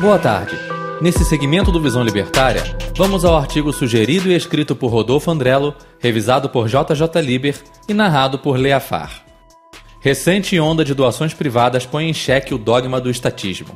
Boa tarde. Nesse segmento do Visão Libertária, vamos ao artigo sugerido e escrito por Rodolfo Andrello, revisado por JJ Liber e narrado por Leafar. Recente onda de doações privadas põe em xeque o dogma do estatismo.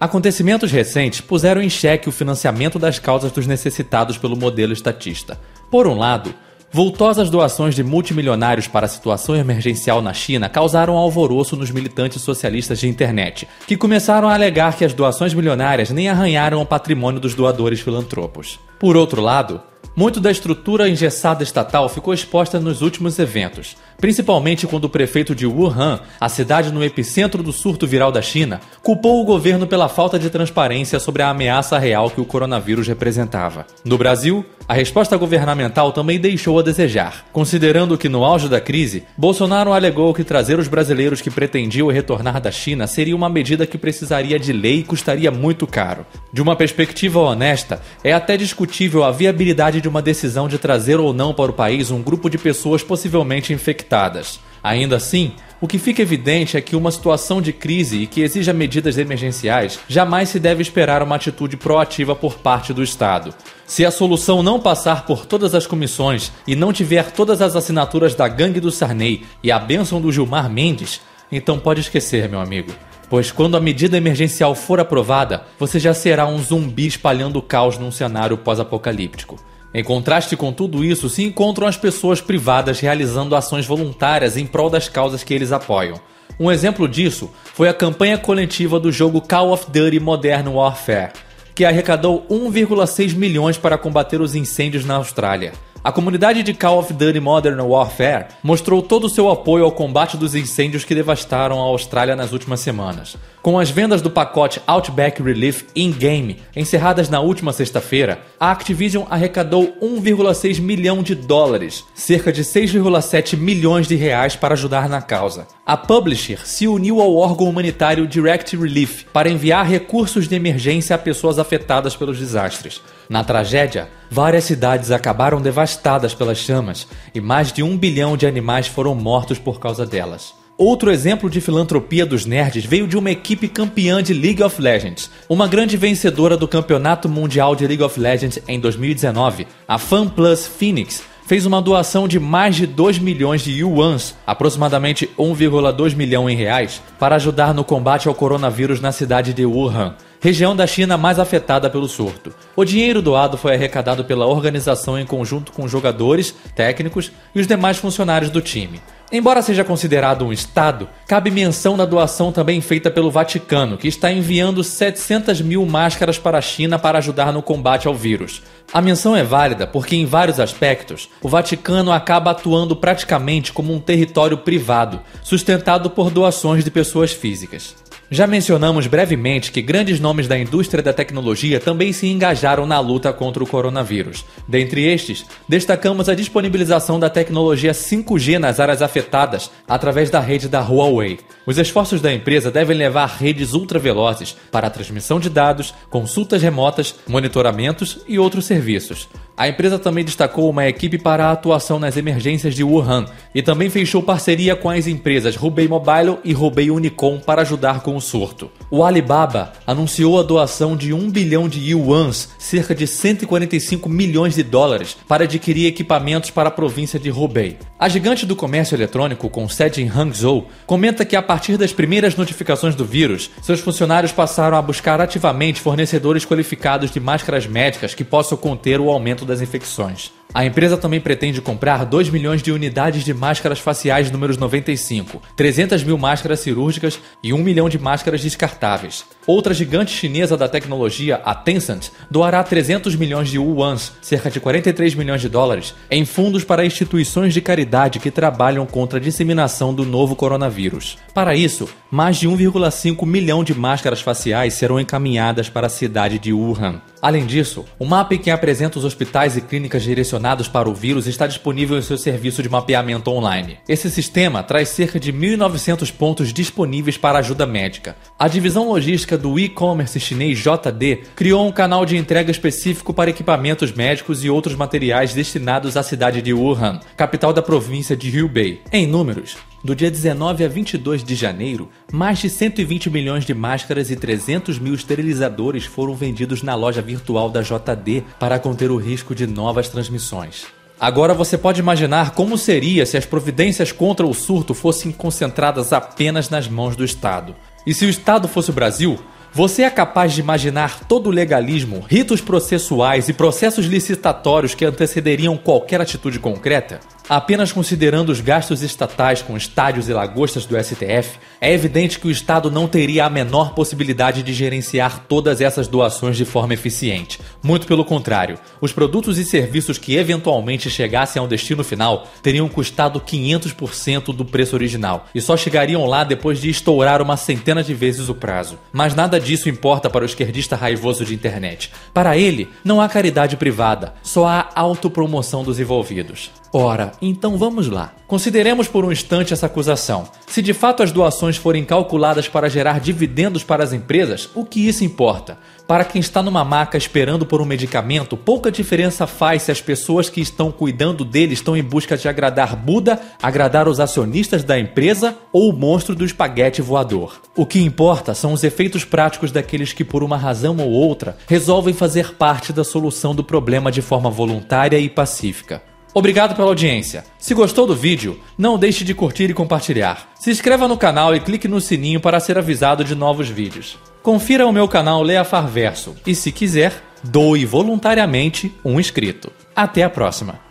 Acontecimentos recentes puseram em xeque o financiamento das causas dos necessitados pelo modelo estatista. Por um lado, Voltosas doações de multimilionários para a situação emergencial na China causaram alvoroço nos militantes socialistas de internet, que começaram a alegar que as doações milionárias nem arranharam o patrimônio dos doadores filantropos. Por outro lado, muito da estrutura engessada estatal ficou exposta nos últimos eventos, principalmente quando o prefeito de Wuhan, a cidade no epicentro do surto viral da China, culpou o governo pela falta de transparência sobre a ameaça real que o coronavírus representava. No Brasil, a resposta governamental também deixou a desejar, considerando que no auge da crise, Bolsonaro alegou que trazer os brasileiros que pretendiam retornar da China seria uma medida que precisaria de lei e custaria muito caro. De uma perspectiva honesta, é até discutível a viabilidade de uma decisão de trazer ou não para o país um grupo de pessoas possivelmente infectadas. Ainda assim, o que fica evidente é que uma situação de crise e que exija medidas emergenciais jamais se deve esperar uma atitude proativa por parte do Estado. Se a solução não passar por todas as comissões e não tiver todas as assinaturas da gangue do Sarney e a bênção do Gilmar Mendes, então pode esquecer, meu amigo. Pois quando a medida emergencial for aprovada, você já será um zumbi espalhando caos num cenário pós-apocalíptico. Em contraste com tudo isso, se encontram as pessoas privadas realizando ações voluntárias em prol das causas que eles apoiam. Um exemplo disso foi a campanha coletiva do jogo Call of Duty Modern Warfare, que arrecadou 1,6 milhões para combater os incêndios na Austrália. A comunidade de Call of Duty Modern Warfare mostrou todo o seu apoio ao combate dos incêndios que devastaram a Austrália nas últimas semanas. Com as vendas do pacote Outback Relief in-game encerradas na última sexta-feira, a Activision arrecadou 1,6 milhão de dólares, cerca de 6,7 milhões de reais para ajudar na causa. A publisher se uniu ao órgão humanitário Direct Relief para enviar recursos de emergência a pessoas afetadas pelos desastres. Na tragédia, várias cidades acabaram devastadas pelas chamas e mais de um bilhão de animais foram mortos por causa delas. Outro exemplo de filantropia dos nerds veio de uma equipe campeã de League of Legends, uma grande vencedora do Campeonato Mundial de League of Legends em 2019. A FanPlus Phoenix fez uma doação de mais de 2 milhões de yuans, aproximadamente 1,2 milhão em reais, para ajudar no combate ao coronavírus na cidade de Wuhan região da China mais afetada pelo surto. O dinheiro doado foi arrecadado pela organização em conjunto com jogadores, técnicos e os demais funcionários do time. Embora seja considerado um Estado, cabe menção na doação também feita pelo Vaticano, que está enviando 700 mil máscaras para a China para ajudar no combate ao vírus. A menção é válida porque, em vários aspectos, o Vaticano acaba atuando praticamente como um território privado, sustentado por doações de pessoas físicas. Já mencionamos brevemente que grandes nomes da indústria da tecnologia também se engajaram na luta contra o coronavírus. Dentre estes, destacamos a disponibilização da tecnologia 5G nas áreas afetadas através da rede da Huawei. Os esforços da empresa devem levar redes ultravelozes para a transmissão de dados, consultas remotas, monitoramentos e outros serviços. A empresa também destacou uma equipe para a atuação nas emergências de Wuhan e também fechou parceria com as empresas Hubei Mobile e Hubei Unicom para ajudar com o surto. O Alibaba anunciou a doação de 1 bilhão de yuans, cerca de 145 milhões de dólares, para adquirir equipamentos para a província de Hubei. A gigante do comércio eletrônico, com sede em Hangzhou, comenta que a partir das primeiras notificações do vírus, seus funcionários passaram a buscar ativamente fornecedores qualificados de máscaras médicas que possam conter o aumento das infecções. A empresa também pretende comprar 2 milhões de unidades de máscaras faciais números 95, 300 mil máscaras cirúrgicas e 1 milhão de máscaras descartáveis. Outra gigante chinesa da tecnologia, a Tencent, doará 300 milhões de yuans, cerca de 43 milhões de dólares, em fundos para instituições de caridade que trabalham contra a disseminação do novo coronavírus. Para isso, mais de 1,5 milhão de máscaras faciais serão encaminhadas para a cidade de Wuhan. Além disso, o mapa que apresenta os hospitais e clínicas direcionados para o vírus está disponível em seu serviço de mapeamento online. Esse sistema traz cerca de 1.900 pontos disponíveis para ajuda médica. A divisão logística do e-commerce chinês JD criou um canal de entrega específico para equipamentos médicos e outros materiais destinados à cidade de Wuhan, capital da província de Hubei. Em números, do dia 19 a 22 de janeiro, mais de 120 milhões de máscaras e 300 mil esterilizadores foram vendidos na loja virtual da JD para conter o risco de novas transmissões. Agora você pode imaginar como seria se as providências contra o surto fossem concentradas apenas nas mãos do Estado. E se o Estado fosse o Brasil, você é capaz de imaginar todo o legalismo, ritos processuais e processos licitatórios que antecederiam qualquer atitude concreta? Apenas considerando os gastos estatais com estádios e lagostas do STF, é evidente que o Estado não teria a menor possibilidade de gerenciar todas essas doações de forma eficiente. Muito pelo contrário, os produtos e serviços que eventualmente chegassem ao destino final teriam custado 500% do preço original e só chegariam lá depois de estourar uma centena de vezes o prazo. Mas nada disso importa para o esquerdista raivoso de internet. Para ele, não há caridade privada, só há autopromoção dos envolvidos. Ora, então vamos lá. Consideremos por um instante essa acusação. Se de fato as doações forem calculadas para gerar dividendos para as empresas, o que isso importa? Para quem está numa maca esperando por um medicamento, pouca diferença faz se as pessoas que estão cuidando dele estão em busca de agradar Buda, agradar os acionistas da empresa ou o monstro do espaguete voador. O que importa são os efeitos práticos daqueles que, por uma razão ou outra, resolvem fazer parte da solução do problema de forma voluntária e pacífica. Obrigado pela audiência. Se gostou do vídeo, não deixe de curtir e compartilhar. Se inscreva no canal e clique no sininho para ser avisado de novos vídeos. Confira o meu canal Leia Farverso e, se quiser, doe voluntariamente um inscrito. Até a próxima!